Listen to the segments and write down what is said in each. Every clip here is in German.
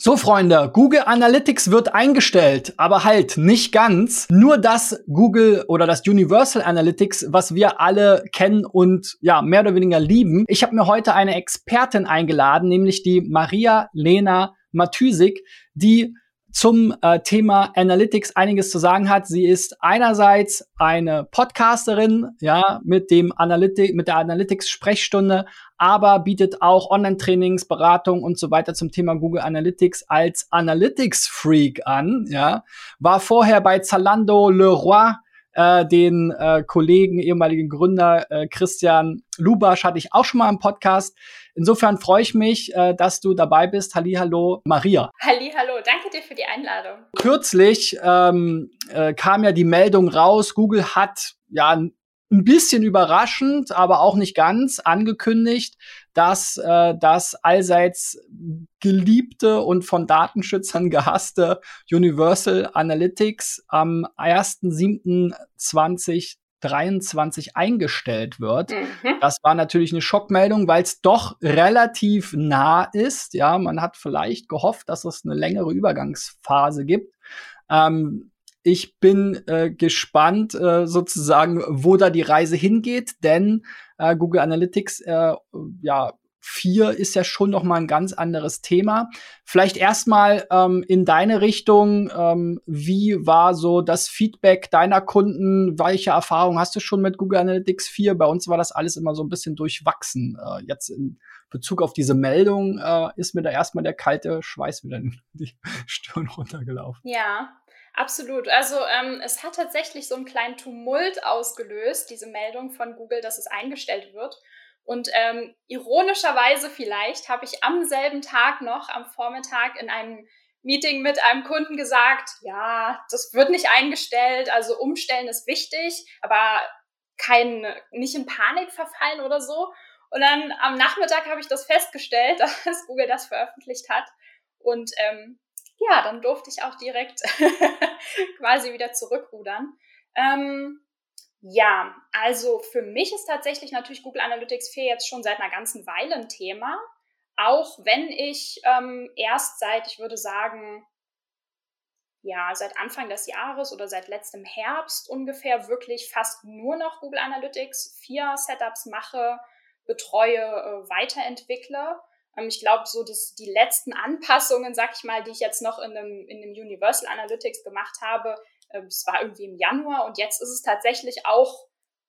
So, Freunde, Google Analytics wird eingestellt, aber halt nicht ganz. Nur das Google oder das Universal Analytics, was wir alle kennen und ja, mehr oder weniger lieben. Ich habe mir heute eine Expertin eingeladen, nämlich die Maria Lena Matysik, die zum äh, Thema Analytics einiges zu sagen hat. Sie ist einerseits eine Podcasterin, ja, mit dem Analytik, mit der Analytics Sprechstunde, aber bietet auch Online-Trainings, Beratung und so weiter zum Thema Google Analytics als Analytics Freak an, ja. War vorher bei Zalando Leroy äh, den äh, Kollegen, ehemaligen Gründer äh, Christian Lubasch hatte ich auch schon mal im Podcast. Insofern freue ich mich, äh, dass du dabei bist. Hallo, Maria. Hallo, danke dir für die Einladung. Kürzlich ähm, äh, kam ja die Meldung raus, Google hat ja ein bisschen überraschend, aber auch nicht ganz angekündigt, dass äh, das allseits geliebte und von Datenschützern gehasste Universal Analytics am 1.7.20 23 eingestellt wird. Mhm. Das war natürlich eine Schockmeldung, weil es doch relativ nah ist. Ja, man hat vielleicht gehofft, dass es eine längere Übergangsphase gibt. Ähm, ich bin äh, gespannt äh, sozusagen, wo da die Reise hingeht, denn äh, Google Analytics äh, ja 4 ist ja schon noch mal ein ganz anderes Thema. Vielleicht erstmal ähm, in deine Richtung, ähm, wie war so das Feedback deiner Kunden? Welche Erfahrungen hast du schon mit Google Analytics 4? Bei uns war das alles immer so ein bisschen durchwachsen. Äh, jetzt in Bezug auf diese Meldung äh, ist mir da erstmal der kalte Schweiß wieder in die Stirn runtergelaufen. Ja, Absolut. Also ähm, es hat tatsächlich so einen kleinen Tumult ausgelöst, diese Meldung von Google, dass es eingestellt wird. Und ähm, ironischerweise vielleicht habe ich am selben Tag noch, am Vormittag, in einem Meeting mit einem Kunden gesagt, ja, das wird nicht eingestellt, also umstellen ist wichtig, aber kein, nicht in Panik verfallen oder so. Und dann am Nachmittag habe ich das festgestellt, dass Google das veröffentlicht hat. Und ähm, ja, dann durfte ich auch direkt quasi wieder zurückrudern. Ähm, ja, also für mich ist tatsächlich natürlich Google Analytics 4 jetzt schon seit einer ganzen Weile ein Thema. Auch wenn ich ähm, erst seit, ich würde sagen, ja, seit Anfang des Jahres oder seit letztem Herbst ungefähr wirklich fast nur noch Google Analytics 4 Setups mache, betreue, äh, weiterentwickle. Ähm, ich glaube, so dass die letzten Anpassungen, sag ich mal, die ich jetzt noch in einem, in einem Universal Analytics gemacht habe, es war irgendwie im Januar und jetzt ist es tatsächlich auch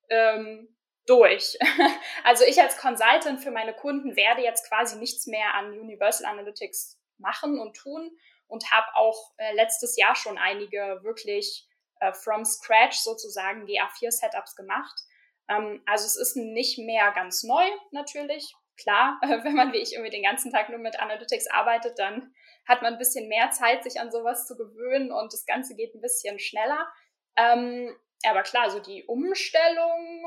ähm, durch. also ich als Consultant für meine Kunden werde jetzt quasi nichts mehr an Universal Analytics machen und tun und habe auch äh, letztes Jahr schon einige wirklich äh, from scratch sozusagen GA4-Setups gemacht. Ähm, also es ist nicht mehr ganz neu natürlich. Klar, äh, wenn man wie ich irgendwie den ganzen Tag nur mit Analytics arbeitet, dann hat man ein bisschen mehr Zeit, sich an sowas zu gewöhnen und das Ganze geht ein bisschen schneller. Ähm, aber klar, so die Umstellung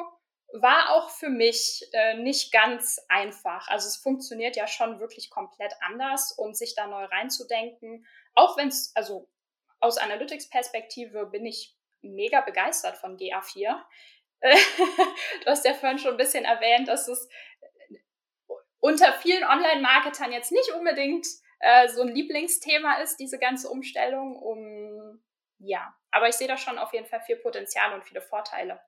war auch für mich äh, nicht ganz einfach. Also es funktioniert ja schon wirklich komplett anders und sich da neu reinzudenken, auch wenn es, also aus Analytics-Perspektive bin ich mega begeistert von GA4. du hast ja vorhin schon ein bisschen erwähnt, dass es unter vielen Online-Marketern jetzt nicht unbedingt äh, so ein Lieblingsthema ist, diese ganze Umstellung. Um, ja, aber ich sehe da schon auf jeden Fall viel Potenzial und viele Vorteile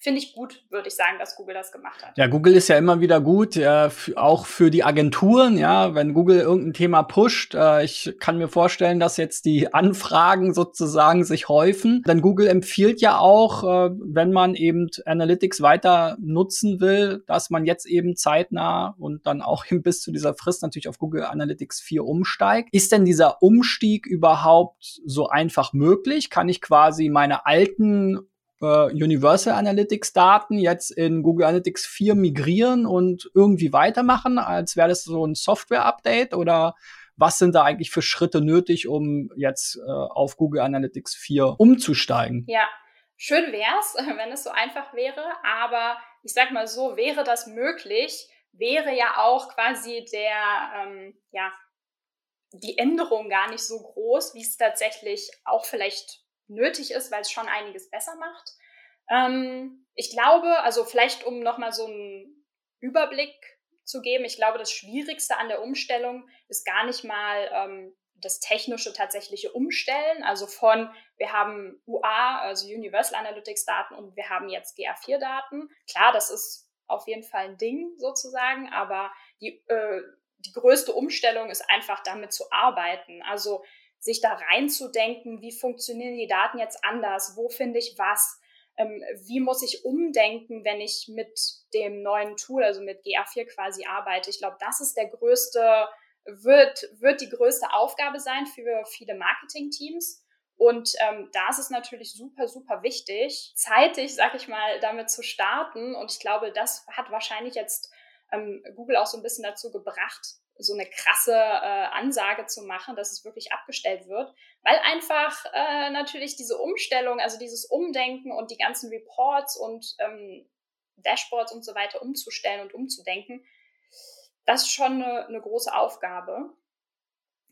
finde ich gut, würde ich sagen, dass Google das gemacht hat. Ja, Google ist ja immer wieder gut, äh, auch für die Agenturen, ja, wenn Google irgendein Thema pusht. Äh, ich kann mir vorstellen, dass jetzt die Anfragen sozusagen sich häufen. Denn Google empfiehlt ja auch, äh, wenn man eben Analytics weiter nutzen will, dass man jetzt eben zeitnah und dann auch bis zu dieser Frist natürlich auf Google Analytics 4 umsteigt. Ist denn dieser Umstieg überhaupt so einfach möglich? Kann ich quasi meine alten äh, Universal Analytics Daten jetzt in Google Analytics 4 migrieren und irgendwie weitermachen, als wäre das so ein Software-Update oder was sind da eigentlich für Schritte nötig, um jetzt äh, auf Google Analytics 4 umzusteigen? Ja, schön wär's, wenn es so einfach wäre, aber ich sag mal so, wäre das möglich, wäre ja auch quasi der, ähm, ja, die Änderung gar nicht so groß, wie es tatsächlich auch vielleicht nötig ist, weil es schon einiges besser macht. Ähm, ich glaube, also vielleicht um nochmal so einen Überblick zu geben. Ich glaube, das Schwierigste an der Umstellung ist gar nicht mal ähm, das technische tatsächliche Umstellen, also von wir haben UA, also Universal Analytics Daten und wir haben jetzt GA4 Daten. Klar, das ist auf jeden Fall ein Ding sozusagen, aber die, äh, die größte Umstellung ist einfach damit zu arbeiten. Also sich da reinzudenken, wie funktionieren die Daten jetzt anders, wo finde ich was, ähm, wie muss ich umdenken, wenn ich mit dem neuen Tool, also mit GA4 quasi arbeite. Ich glaube, das ist der größte wird, wird die größte Aufgabe sein für viele Marketingteams. Und ähm, da ist es natürlich super, super wichtig, zeitig, sag ich mal, damit zu starten. Und ich glaube, das hat wahrscheinlich jetzt ähm, Google auch so ein bisschen dazu gebracht, so eine krasse äh, Ansage zu machen, dass es wirklich abgestellt wird, weil einfach äh, natürlich diese Umstellung, also dieses Umdenken und die ganzen Reports und ähm, Dashboards und so weiter umzustellen und umzudenken, das ist schon eine, eine große Aufgabe.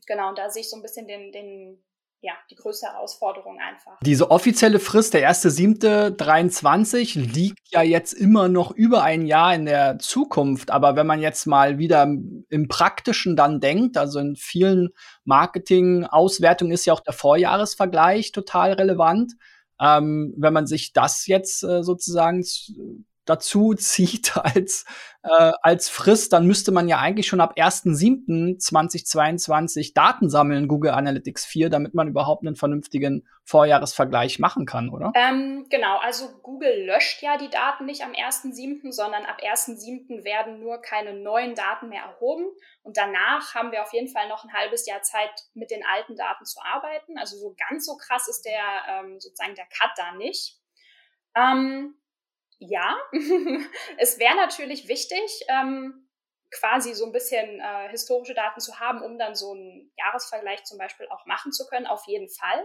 Genau, und da sehe ich so ein bisschen den, den ja, die größte Herausforderung einfach. Diese offizielle Frist, der 1.7.23, liegt ja jetzt immer noch über ein Jahr in der Zukunft. Aber wenn man jetzt mal wieder im Praktischen dann denkt, also in vielen Marketing-Auswertungen ist ja auch der Vorjahresvergleich total relevant. Ähm, wenn man sich das jetzt äh, sozusagen dazu zieht als, äh, als Frist, dann müsste man ja eigentlich schon ab 1.7.2022 Daten sammeln, Google Analytics 4, damit man überhaupt einen vernünftigen Vorjahresvergleich machen kann, oder? Ähm, genau, also Google löscht ja die Daten nicht am 1.7., sondern ab 1.7. werden nur keine neuen Daten mehr erhoben. Und danach haben wir auf jeden Fall noch ein halbes Jahr Zeit, mit den alten Daten zu arbeiten. Also so ganz so krass ist der ähm, sozusagen der Cut da nicht. Ähm, ja, es wäre natürlich wichtig, ähm, quasi so ein bisschen äh, historische Daten zu haben, um dann so einen Jahresvergleich zum Beispiel auch machen zu können, auf jeden Fall.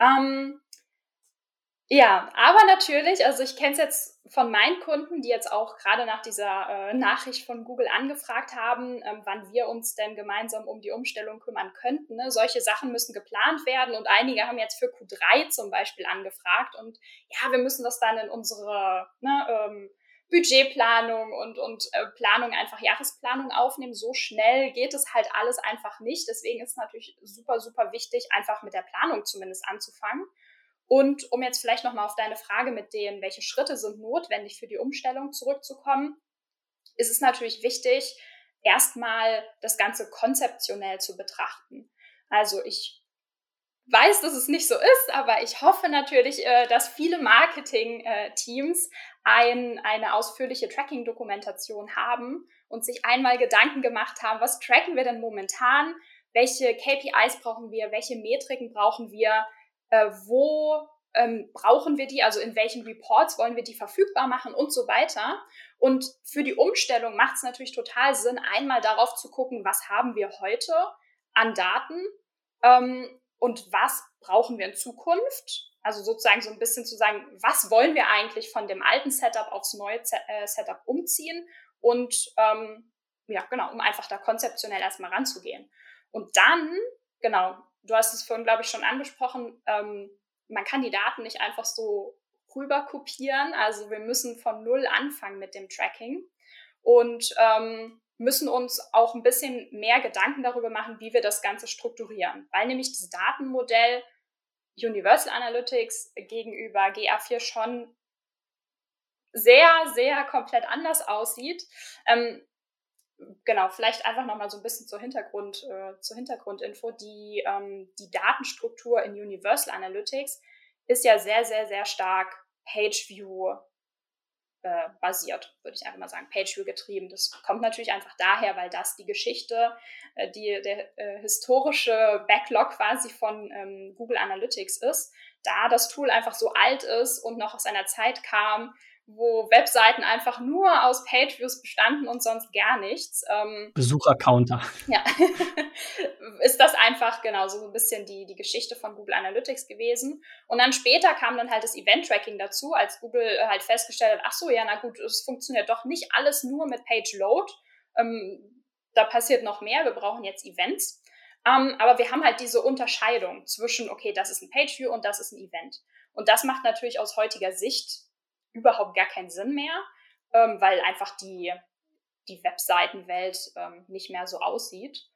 Ähm, ja, aber natürlich, also ich kenne es jetzt von meinen Kunden, die jetzt auch gerade nach dieser äh, Nachricht von Google angefragt haben, ähm, wann wir uns denn gemeinsam um die Umstellung kümmern könnten. Ne? Solche Sachen müssen geplant werden und einige haben jetzt für Q3 zum Beispiel angefragt und ja, wir müssen das dann in unsere ne, ähm, Budgetplanung und, und äh, Planung, einfach Jahresplanung aufnehmen. So schnell geht es halt alles einfach nicht. Deswegen ist es natürlich super, super wichtig, einfach mit der Planung zumindest anzufangen. Und um jetzt vielleicht nochmal auf deine Frage mit denen, welche Schritte sind notwendig für die Umstellung zurückzukommen, ist es natürlich wichtig, erstmal das Ganze konzeptionell zu betrachten. Also ich weiß, dass es nicht so ist, aber ich hoffe natürlich, äh, dass viele Marketing-Teams ein, eine ausführliche Tracking-Dokumentation haben und sich einmal Gedanken gemacht haben, was tracken wir denn momentan, welche KPIs brauchen wir, welche Metriken brauchen wir, äh, wo ähm, brauchen wir die, also in welchen Reports wollen wir die verfügbar machen und so weiter. Und für die Umstellung macht es natürlich total Sinn, einmal darauf zu gucken, was haben wir heute an Daten ähm, und was brauchen wir in Zukunft. Also sozusagen so ein bisschen zu sagen, was wollen wir eigentlich von dem alten Setup aufs neue äh, Setup umziehen und ähm, ja, genau, um einfach da konzeptionell erstmal ranzugehen. Und dann, genau, du hast es vorhin, glaube ich, schon angesprochen, ähm, man kann die Daten nicht einfach so rüber kopieren. Also wir müssen von Null anfangen mit dem Tracking und ähm, müssen uns auch ein bisschen mehr Gedanken darüber machen, wie wir das Ganze strukturieren. Weil nämlich das Datenmodell Universal Analytics gegenüber GA4 schon sehr, sehr komplett anders aussieht. Ähm, genau, vielleicht einfach nochmal so ein bisschen zur, Hintergrund, äh, zur Hintergrundinfo. Die, ähm, die Datenstruktur in Universal Analytics ist ja sehr, sehr, sehr stark Pageview äh, basiert, würde ich einfach mal sagen, Pageview getrieben. Das kommt natürlich einfach daher, weil das die Geschichte, äh, die, der äh, historische Backlog quasi von ähm, Google Analytics ist, da das Tool einfach so alt ist und noch aus einer Zeit kam, wo Webseiten einfach nur aus Pageviews bestanden und sonst gar nichts. Ähm, Besuchercounter. Ja, ist das einfach genau so ein bisschen die, die Geschichte von Google Analytics gewesen. Und dann später kam dann halt das Event-Tracking dazu, als Google halt festgestellt hat, ach so, ja, na gut, es funktioniert doch nicht alles nur mit Page-Load. Ähm, da passiert noch mehr, wir brauchen jetzt Events. Ähm, aber wir haben halt diese Unterscheidung zwischen, okay, das ist ein Pageview und das ist ein Event. Und das macht natürlich aus heutiger Sicht überhaupt gar keinen Sinn mehr, ähm, weil einfach die, die Webseitenwelt ähm, nicht mehr so aussieht.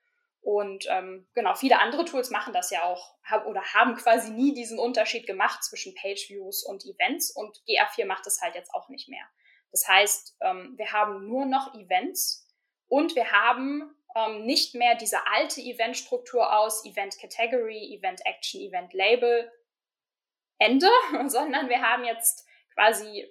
Und ähm, genau, viele andere Tools machen das ja auch hab, oder haben quasi nie diesen Unterschied gemacht zwischen Page-Views und Events und GA4 macht es halt jetzt auch nicht mehr. Das heißt, ähm, wir haben nur noch Events und wir haben ähm, nicht mehr diese alte Event-Struktur aus Event Category, Event Action, Event Label, Ende, sondern wir haben jetzt quasi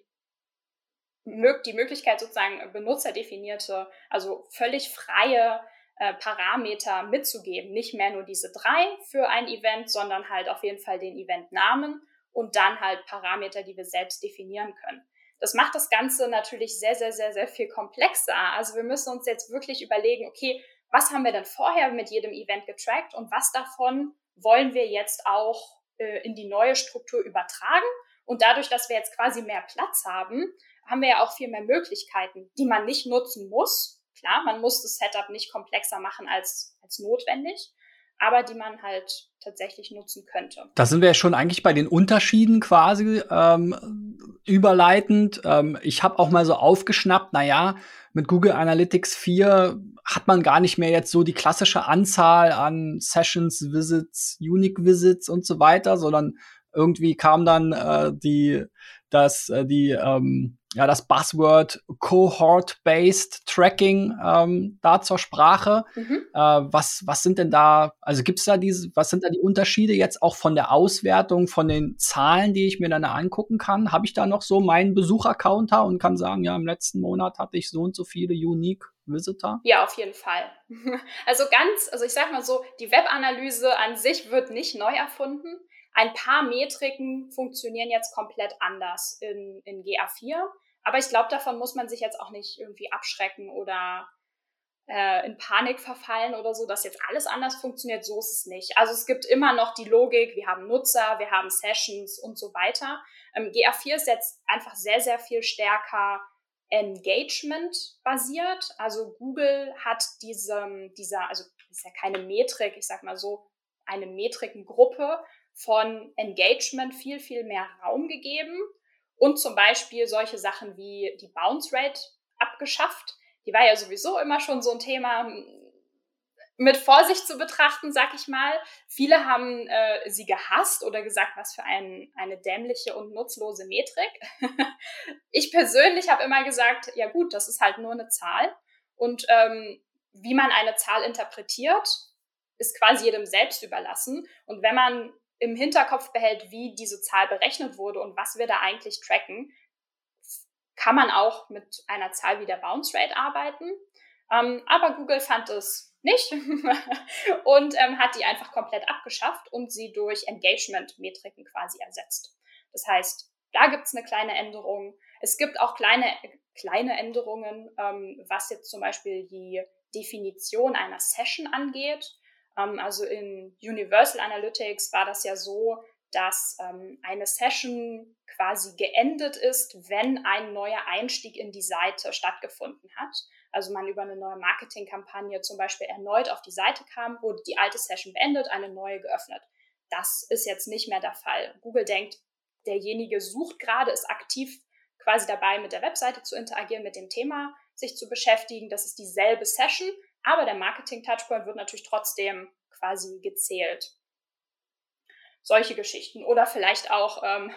die Möglichkeit sozusagen benutzerdefinierte, also völlig freie äh, Parameter mitzugeben. Nicht mehr nur diese drei für ein Event, sondern halt auf jeden Fall den Eventnamen und dann halt Parameter, die wir selbst definieren können. Das macht das Ganze natürlich sehr, sehr, sehr, sehr viel komplexer. Also wir müssen uns jetzt wirklich überlegen, okay, was haben wir denn vorher mit jedem Event getrackt und was davon wollen wir jetzt auch äh, in die neue Struktur übertragen? Und dadurch, dass wir jetzt quasi mehr Platz haben, haben wir ja auch viel mehr Möglichkeiten, die man nicht nutzen muss, Klar, man muss das Setup nicht komplexer machen als, als notwendig, aber die man halt tatsächlich nutzen könnte. Da sind wir ja schon eigentlich bei den Unterschieden quasi ähm, überleitend. Ähm, ich habe auch mal so aufgeschnappt, na ja, mit Google Analytics 4 hat man gar nicht mehr jetzt so die klassische Anzahl an Sessions, Visits, Unique Visits und so weiter, sondern irgendwie kam dann äh, die, das, äh, die ähm, ja, das Buzzword Cohort-Based Tracking ähm, da zur Sprache. Mhm. Äh, was, was sind denn da, also gibt es da diese, was sind da die Unterschiede jetzt auch von der Auswertung, von den Zahlen, die ich mir dann angucken kann? Habe ich da noch so meinen Besuchercounter und kann sagen, ja, im letzten Monat hatte ich so und so viele Unique Visitor? Ja, auf jeden Fall. Also ganz, also ich sag mal so, die Webanalyse an sich wird nicht neu erfunden. Ein paar Metriken funktionieren jetzt komplett anders in, in GA4. Aber ich glaube, davon muss man sich jetzt auch nicht irgendwie abschrecken oder äh, in Panik verfallen oder so, dass jetzt alles anders funktioniert. So ist es nicht. Also es gibt immer noch die Logik, wir haben Nutzer, wir haben Sessions und so weiter. Ähm, GA4 ist jetzt einfach sehr, sehr viel stärker Engagement basiert. Also Google hat diese, dieser, also ist ja keine Metrik, ich sag mal so, eine Metrikengruppe, von Engagement viel, viel mehr Raum gegeben und zum Beispiel solche Sachen wie die Bounce Rate abgeschafft. Die war ja sowieso immer schon so ein Thema hm, mit Vorsicht zu betrachten, sag ich mal. Viele haben äh, sie gehasst oder gesagt, was für ein, eine dämliche und nutzlose Metrik. ich persönlich habe immer gesagt, ja gut, das ist halt nur eine Zahl. Und ähm, wie man eine Zahl interpretiert, ist quasi jedem selbst überlassen. Und wenn man im Hinterkopf behält, wie diese Zahl berechnet wurde und was wir da eigentlich tracken, kann man auch mit einer Zahl wie der Bounce Rate arbeiten. Ähm, aber Google fand es nicht und ähm, hat die einfach komplett abgeschafft und sie durch Engagement-Metriken quasi ersetzt. Das heißt, da gibt es eine kleine Änderung. Es gibt auch kleine, kleine Änderungen, ähm, was jetzt zum Beispiel die Definition einer Session angeht. Ähm, also in Universal Analytics war das ja so, dass ähm, eine Session quasi geendet ist, wenn ein neuer Einstieg in die Seite stattgefunden hat. Also man über eine neue Marketingkampagne zum Beispiel erneut auf die Seite kam, wurde die alte Session beendet, eine neue geöffnet. Das ist jetzt nicht mehr der Fall. Google denkt, derjenige sucht gerade, ist aktiv quasi dabei, mit der Webseite zu interagieren, mit dem Thema sich zu beschäftigen. Das ist dieselbe Session, aber der Marketing-Touchpoint wird natürlich trotzdem quasi gezählt. Solche Geschichten. Oder vielleicht auch, ähm,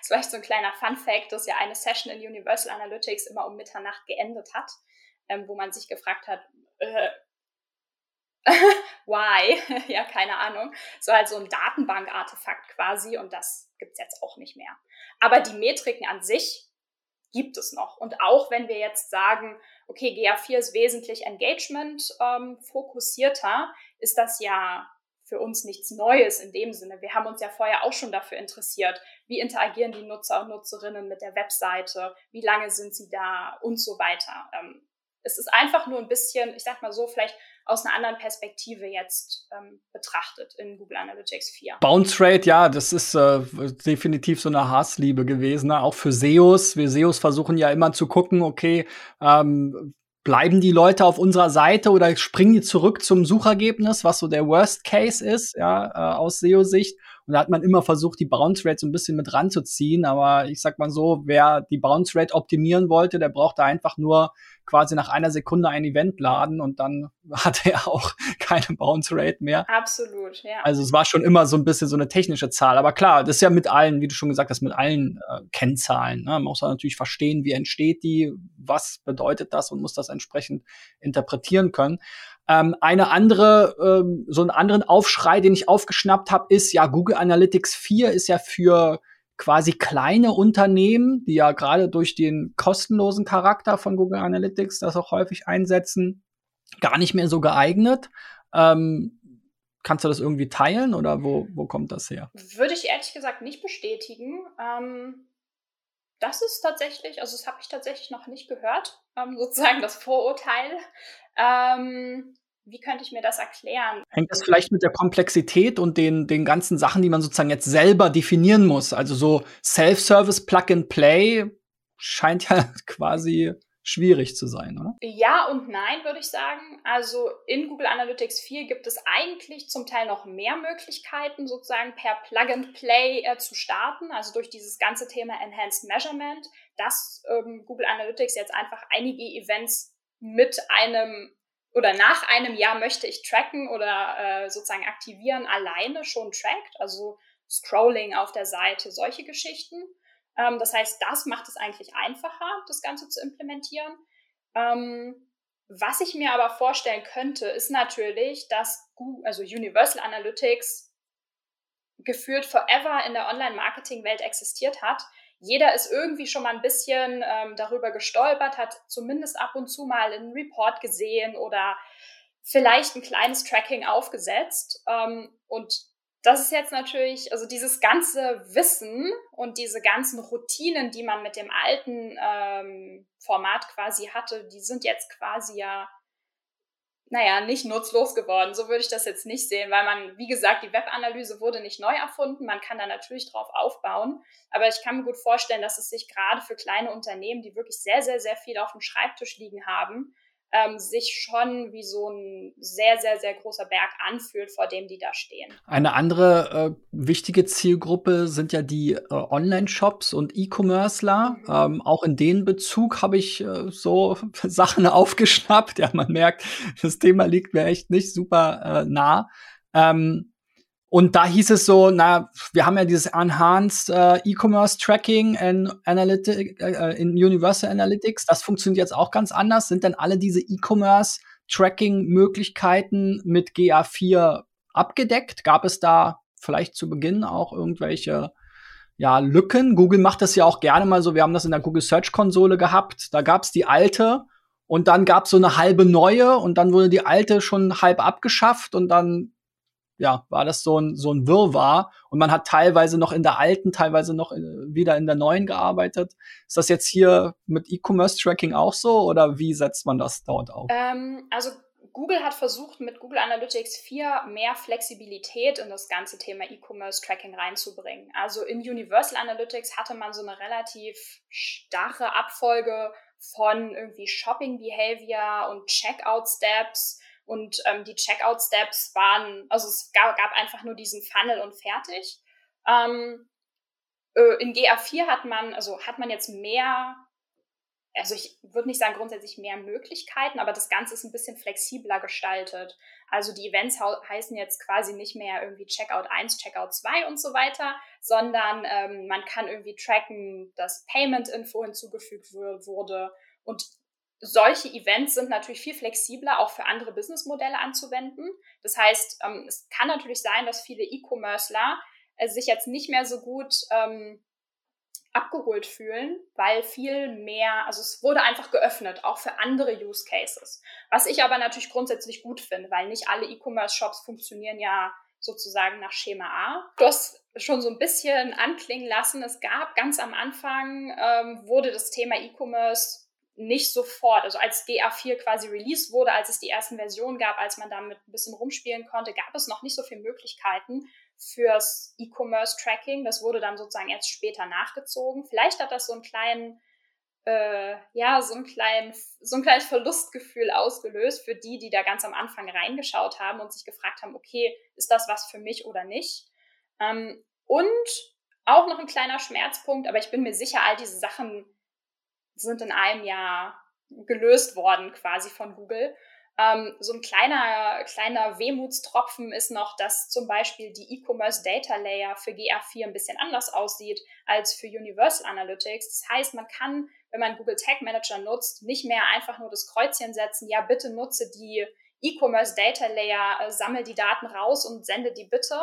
ist vielleicht so ein kleiner Fun-Fact, dass ja eine Session in Universal Analytics immer um Mitternacht geendet hat, ähm, wo man sich gefragt hat, äh, why? ja, keine Ahnung. So halt so ein Datenbank-Artefakt quasi und das gibt's jetzt auch nicht mehr. Aber die Metriken an sich gibt es noch. Und auch wenn wir jetzt sagen, okay, GA4 ist wesentlich Engagement ähm, fokussierter, ist das ja für uns nichts Neues in dem Sinne. Wir haben uns ja vorher auch schon dafür interessiert, wie interagieren die Nutzer und Nutzerinnen mit der Webseite, wie lange sind sie da und so weiter. Ähm, es ist einfach nur ein bisschen, ich sag mal so, vielleicht aus einer anderen Perspektive jetzt ähm, betrachtet in Google Analytics 4. Bounce Rate, ja, das ist äh, definitiv so eine Hassliebe gewesen, ne? auch für SEOs. Wir SEOs versuchen ja immer zu gucken, okay, ähm, bleiben die Leute auf unserer Seite oder springen die zurück zum Suchergebnis, was so der Worst Case ist, ja, äh, aus SEO-Sicht. Und da hat man immer versucht, die Bounce Rate so ein bisschen mit ranzuziehen. Aber ich sag mal so, wer die Bounce Rate optimieren wollte, der brauchte einfach nur quasi nach einer Sekunde ein Event laden und dann hatte er auch keine Bounce Rate mehr. Absolut, ja. Also es war schon immer so ein bisschen so eine technische Zahl. Aber klar, das ist ja mit allen, wie du schon gesagt hast, mit allen äh, Kennzahlen. Ne? Man muss natürlich verstehen, wie entsteht die, was bedeutet das und muss das entsprechend interpretieren können. Ähm, eine andere, ähm, so einen anderen Aufschrei, den ich aufgeschnappt habe, ist ja Google Analytics 4 ist ja für quasi kleine Unternehmen, die ja gerade durch den kostenlosen Charakter von Google Analytics das auch häufig einsetzen, gar nicht mehr so geeignet. Ähm, kannst du das irgendwie teilen oder wo, wo kommt das her? Würde ich ehrlich gesagt nicht bestätigen. Ähm, das ist tatsächlich, also das habe ich tatsächlich noch nicht gehört, ähm, sozusagen das Vorurteil. Ähm, wie könnte ich mir das erklären? Hängt das vielleicht mit der Komplexität und den, den ganzen Sachen, die man sozusagen jetzt selber definieren muss? Also so Self-Service Plug and Play scheint ja quasi schwierig zu sein, oder? Ja und nein, würde ich sagen. Also in Google Analytics 4 gibt es eigentlich zum Teil noch mehr Möglichkeiten, sozusagen per Plug and Play äh, zu starten, also durch dieses ganze Thema Enhanced Measurement, dass ähm, Google Analytics jetzt einfach einige Events mit einem oder nach einem Jahr möchte ich tracken oder äh, sozusagen aktivieren, alleine schon trackt, also Scrolling auf der Seite, solche Geschichten. Ähm, das heißt, das macht es eigentlich einfacher, das Ganze zu implementieren. Ähm, was ich mir aber vorstellen könnte, ist natürlich, dass Google, also Universal Analytics geführt forever in der Online-Marketing-Welt existiert hat jeder ist irgendwie schon mal ein bisschen ähm, darüber gestolpert, hat zumindest ab und zu mal einen Report gesehen oder vielleicht ein kleines Tracking aufgesetzt. Ähm, und das ist jetzt natürlich, also dieses ganze Wissen und diese ganzen Routinen, die man mit dem alten ähm, Format quasi hatte, die sind jetzt quasi ja naja, nicht nutzlos geworden. So würde ich das jetzt nicht sehen, weil man, wie gesagt, die Webanalyse wurde nicht neu erfunden. Man kann da natürlich drauf aufbauen. Aber ich kann mir gut vorstellen, dass es sich gerade für kleine Unternehmen, die wirklich sehr, sehr, sehr viel auf dem Schreibtisch liegen haben, ähm, sich schon wie so ein sehr, sehr, sehr großer Berg anfühlt, vor dem die da stehen. Eine andere äh, wichtige Zielgruppe sind ja die äh, Online-Shops und E-Commercer. Mhm. Ähm, auch in den Bezug habe ich äh, so Sachen aufgeschnappt. Ja, man merkt, das Thema liegt mir echt nicht super äh, nah. Ähm, und da hieß es so, na, wir haben ja dieses Enhanced äh, E-Commerce Tracking in, Analytic, äh, in Universal Analytics. Das funktioniert jetzt auch ganz anders. Sind denn alle diese E-Commerce Tracking Möglichkeiten mit GA4 abgedeckt? Gab es da vielleicht zu Beginn auch irgendwelche ja, Lücken? Google macht das ja auch gerne mal so. Wir haben das in der Google Search Konsole gehabt. Da gab es die alte und dann gab es so eine halbe neue und dann wurde die alte schon halb abgeschafft und dann ja, war das so ein, so ein Wirrwarr und man hat teilweise noch in der alten, teilweise noch in, äh, wieder in der neuen gearbeitet. Ist das jetzt hier mit E-Commerce-Tracking auch so oder wie setzt man das dort auf? Ähm, also Google hat versucht, mit Google Analytics 4 mehr Flexibilität in das ganze Thema E-Commerce-Tracking reinzubringen. Also in Universal Analytics hatte man so eine relativ starre Abfolge von irgendwie Shopping Behavior und Checkout Steps und ähm, die Checkout-Steps waren, also es gab, gab, einfach nur diesen Funnel und fertig. Ähm, äh, in GA4 hat man, also hat man jetzt mehr, also ich würde nicht sagen grundsätzlich mehr Möglichkeiten, aber das Ganze ist ein bisschen flexibler gestaltet. Also die Events heißen jetzt quasi nicht mehr irgendwie Checkout 1, Checkout 2 und so weiter, sondern ähm, man kann irgendwie tracken, dass Payment-Info hinzugefügt wurde und solche Events sind natürlich viel flexibler auch für andere Businessmodelle anzuwenden. Das heißt, ähm, es kann natürlich sein, dass viele E-Commercer äh, sich jetzt nicht mehr so gut ähm, abgeholt fühlen, weil viel mehr, also es wurde einfach geöffnet, auch für andere Use Cases. Was ich aber natürlich grundsätzlich gut finde, weil nicht alle E-Commerce-Shops funktionieren ja sozusagen nach Schema A. Du hast schon so ein bisschen anklingen lassen, es gab ganz am Anfang, ähm, wurde das Thema E-Commerce nicht sofort, also als GA4 quasi released wurde, als es die ersten Versionen gab, als man damit ein bisschen rumspielen konnte, gab es noch nicht so viele Möglichkeiten fürs E-Commerce-Tracking. Das wurde dann sozusagen erst später nachgezogen. Vielleicht hat das so einen kleinen, äh, ja, so einen kleinen, so ein kleines Verlustgefühl ausgelöst für die, die da ganz am Anfang reingeschaut haben und sich gefragt haben, okay, ist das was für mich oder nicht? Ähm, und auch noch ein kleiner Schmerzpunkt, aber ich bin mir sicher, all diese Sachen sind in einem Jahr gelöst worden quasi von Google. Ähm, so ein kleiner, kleiner Wehmutstropfen ist noch, dass zum Beispiel die E-Commerce Data Layer für GA4 ein bisschen anders aussieht als für Universal Analytics. Das heißt, man kann, wenn man Google Tag Manager nutzt, nicht mehr einfach nur das Kreuzchen setzen, ja, bitte nutze die E-Commerce Data Layer, äh, sammel die Daten raus und sende die bitte,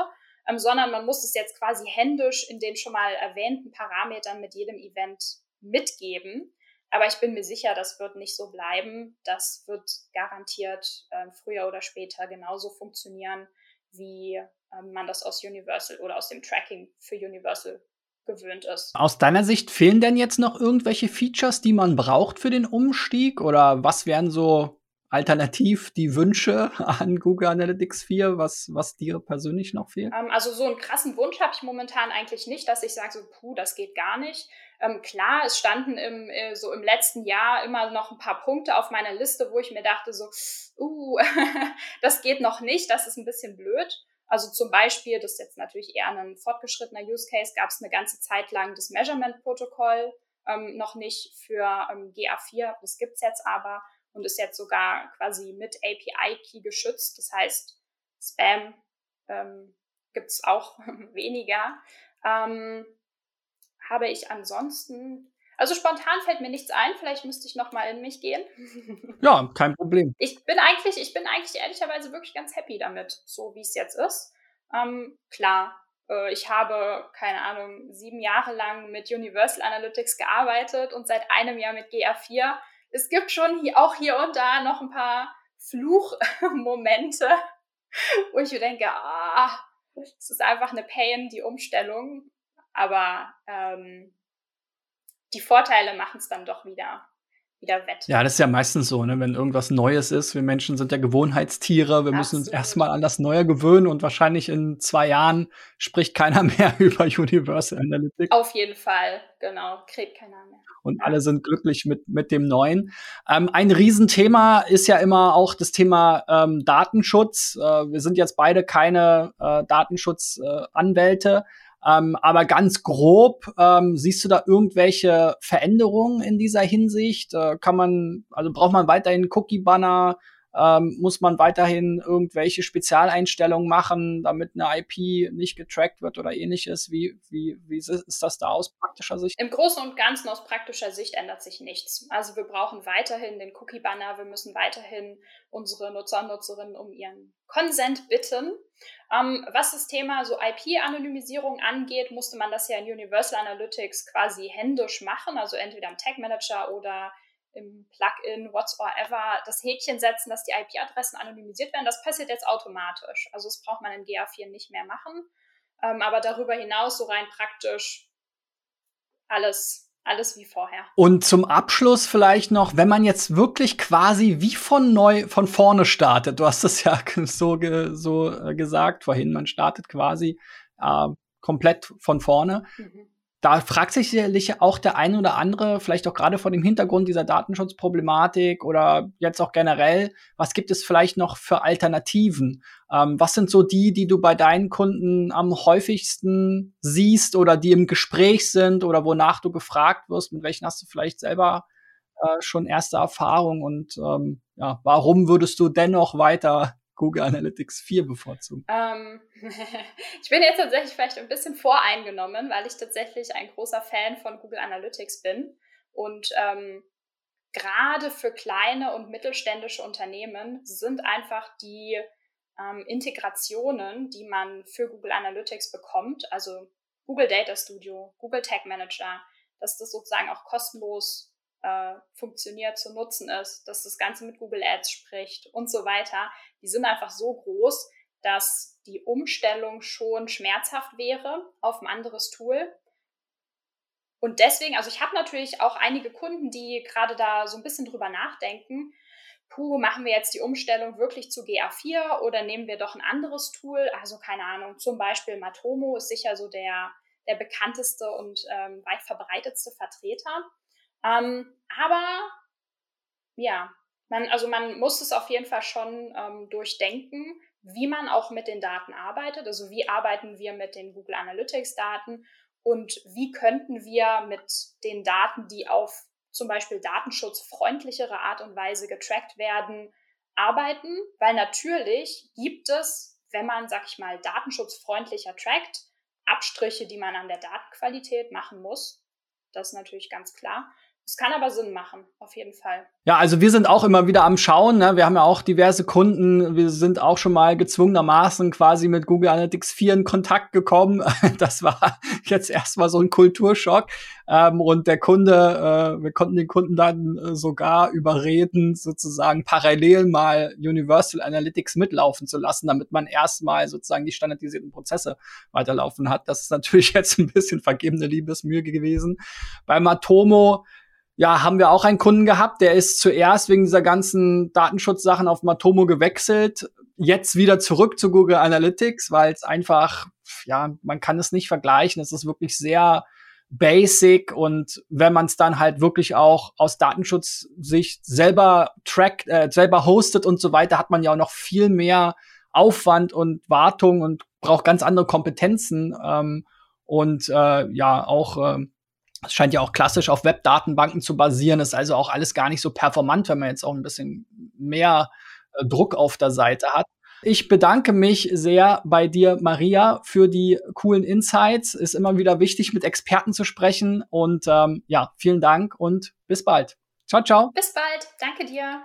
ähm, sondern man muss es jetzt quasi händisch in den schon mal erwähnten Parametern mit jedem Event mitgeben. Aber ich bin mir sicher, das wird nicht so bleiben. Das wird garantiert äh, früher oder später genauso funktionieren, wie äh, man das aus Universal oder aus dem Tracking für Universal gewöhnt ist. Aus deiner Sicht fehlen denn jetzt noch irgendwelche Features, die man braucht für den Umstieg? Oder was wären so alternativ die Wünsche an Google Analytics 4, was, was dir persönlich noch fehlt? Ähm, also so einen krassen Wunsch habe ich momentan eigentlich nicht, dass ich sage, so, puh, das geht gar nicht. Ähm, klar, es standen im, äh, so im letzten Jahr immer noch ein paar Punkte auf meiner Liste, wo ich mir dachte, so, uh, das geht noch nicht, das ist ein bisschen blöd. Also zum Beispiel, das ist jetzt natürlich eher ein fortgeschrittener Use Case, gab es eine ganze Zeit lang das Measurement-Protokoll ähm, noch nicht für ähm, GA4, das gibt's jetzt aber und ist jetzt sogar quasi mit API-Key geschützt. Das heißt, Spam ähm, gibt es auch weniger. Ähm, habe ich ansonsten also spontan fällt mir nichts ein. Vielleicht müsste ich noch mal in mich gehen. Ja, kein Problem. Ich bin eigentlich, ich bin eigentlich ehrlicherweise wirklich ganz happy damit, so wie es jetzt ist. Ähm, klar, äh, ich habe keine Ahnung sieben Jahre lang mit Universal Analytics gearbeitet und seit einem Jahr mit GA4 es gibt schon hier, auch hier und da noch ein paar Fluchmomente, wo ich mir denke, ah, es ist einfach eine Pain, die Umstellung. Aber ähm, die Vorteile machen es dann doch wieder wieder wett. Ja, das ist ja meistens so, ne? wenn irgendwas Neues ist. Wir Menschen sind ja Gewohnheitstiere. Wir müssen uns erstmal an das Neue gewöhnen und wahrscheinlich in zwei Jahren spricht keiner mehr über Universal Analytics. Auf jeden Fall, genau, kriegt keiner mehr. Und alle sind glücklich mit, mit dem Neuen. Ähm, ein Riesenthema ist ja immer auch das Thema ähm, Datenschutz. Äh, wir sind jetzt beide keine äh, Datenschutzanwälte. Äh, ähm, aber ganz grob, ähm, siehst du da irgendwelche Veränderungen in dieser Hinsicht? Äh, kann man, also braucht man weiterhin Cookie-Banner? Ähm, muss man weiterhin irgendwelche Spezialeinstellungen machen, damit eine IP nicht getrackt wird oder ähnliches? Wie, wie, wie ist das da aus praktischer Sicht? Im Großen und Ganzen aus praktischer Sicht ändert sich nichts. Also wir brauchen weiterhin den Cookie-Banner, wir müssen weiterhin unsere Nutzer und Nutzerinnen um ihren Consent bitten. Ähm, was das Thema so IP-Anonymisierung angeht, musste man das ja in Universal Analytics quasi händisch machen, also entweder im Tag Manager oder im Plugin, whatsoever, das Häkchen setzen, dass die IP-Adressen anonymisiert werden. Das passiert jetzt automatisch. Also das braucht man in GA4 nicht mehr machen. Ähm, aber darüber hinaus so rein praktisch alles alles wie vorher. Und zum Abschluss vielleicht noch, wenn man jetzt wirklich quasi wie von neu, von vorne startet, du hast es ja so, ge, so äh, gesagt vorhin, man startet quasi äh, komplett von vorne. Mhm da fragt sich sicherlich auch der eine oder andere, vielleicht auch gerade vor dem Hintergrund dieser Datenschutzproblematik oder jetzt auch generell, was gibt es vielleicht noch für Alternativen? Ähm, was sind so die, die du bei deinen Kunden am häufigsten siehst oder die im Gespräch sind oder wonach du gefragt wirst? Mit welchen hast du vielleicht selber äh, schon erste Erfahrungen und ähm, ja, warum würdest du dennoch weiter Google Analytics 4 bevorzugen? Ähm, ich bin jetzt tatsächlich vielleicht ein bisschen voreingenommen, weil ich tatsächlich ein großer Fan von Google Analytics bin. Und ähm, gerade für kleine und mittelständische Unternehmen sind einfach die ähm, Integrationen, die man für Google Analytics bekommt, also Google Data Studio, Google Tag Manager, dass das sozusagen auch kostenlos äh, funktioniert, zu nutzen ist, dass das Ganze mit Google Ads spricht und so weiter, die sind einfach so groß, dass die Umstellung schon schmerzhaft wäre auf ein anderes Tool. Und deswegen, also ich habe natürlich auch einige Kunden, die gerade da so ein bisschen drüber nachdenken, puh, machen wir jetzt die Umstellung wirklich zu GA4 oder nehmen wir doch ein anderes Tool? Also keine Ahnung, zum Beispiel Matomo ist sicher so der, der bekannteste und ähm, weit verbreitetste Vertreter. Ähm, aber ja, man, also man muss es auf jeden Fall schon ähm, durchdenken, wie man auch mit den Daten arbeitet. Also wie arbeiten wir mit den Google Analytics Daten und wie könnten wir mit den Daten, die auf zum Beispiel datenschutzfreundlichere Art und Weise getrackt werden, arbeiten. Weil natürlich gibt es, wenn man, sag ich mal, datenschutzfreundlicher trackt, Abstriche, die man an der Datenqualität machen muss. Das ist natürlich ganz klar. Es kann aber Sinn machen, auf jeden Fall. Ja, also wir sind auch immer wieder am Schauen. Ne? Wir haben ja auch diverse Kunden. Wir sind auch schon mal gezwungenermaßen quasi mit Google Analytics 4 in Kontakt gekommen. Das war jetzt erstmal so ein Kulturschock. Ähm, und der Kunde, äh, wir konnten den Kunden dann äh, sogar überreden, sozusagen parallel mal Universal Analytics mitlaufen zu lassen, damit man erstmal sozusagen die standardisierten Prozesse weiterlaufen hat. Das ist natürlich jetzt ein bisschen vergebene Liebesmühe gewesen. Bei Matomo ja, haben wir auch einen Kunden gehabt, der ist zuerst wegen dieser ganzen Datenschutzsachen auf Matomo gewechselt, jetzt wieder zurück zu Google Analytics, weil es einfach, ja, man kann es nicht vergleichen. Es ist wirklich sehr basic und wenn man es dann halt wirklich auch aus Datenschutzsicht selber trackt, äh, selber hostet und so weiter, hat man ja auch noch viel mehr Aufwand und Wartung und braucht ganz andere Kompetenzen ähm, und äh, ja auch äh, es scheint ja auch klassisch auf Webdatenbanken zu basieren, ist also auch alles gar nicht so performant, wenn man jetzt auch ein bisschen mehr äh, Druck auf der Seite hat. Ich bedanke mich sehr bei dir, Maria, für die coolen Insights. Ist immer wieder wichtig, mit Experten zu sprechen. Und ähm, ja, vielen Dank und bis bald. Ciao, ciao. Bis bald. Danke dir.